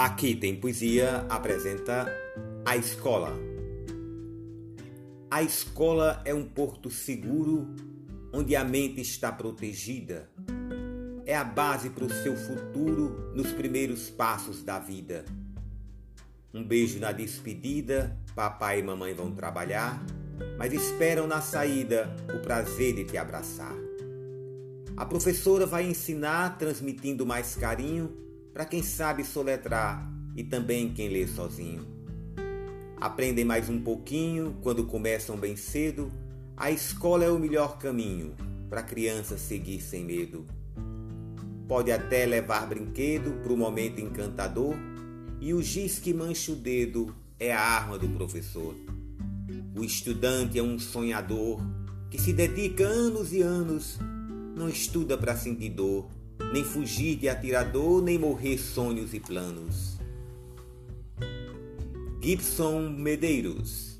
Aqui tem poesia apresenta a escola. A escola é um porto seguro onde a mente está protegida. É a base para o seu futuro nos primeiros passos da vida. Um beijo na despedida, papai e mamãe vão trabalhar, mas esperam na saída o prazer de te abraçar. A professora vai ensinar transmitindo mais carinho para quem sabe soletrar e também quem lê sozinho. Aprendem mais um pouquinho quando começam bem cedo. A escola é o melhor caminho para a criança seguir sem medo. Pode até levar brinquedo para o momento encantador, e o giz que mancha o dedo é a arma do professor. O estudante é um sonhador que se dedica anos e anos, não estuda para sentir dor, nem fugir de atirador, nem morrer sonhos e planos. Gibson Medeiros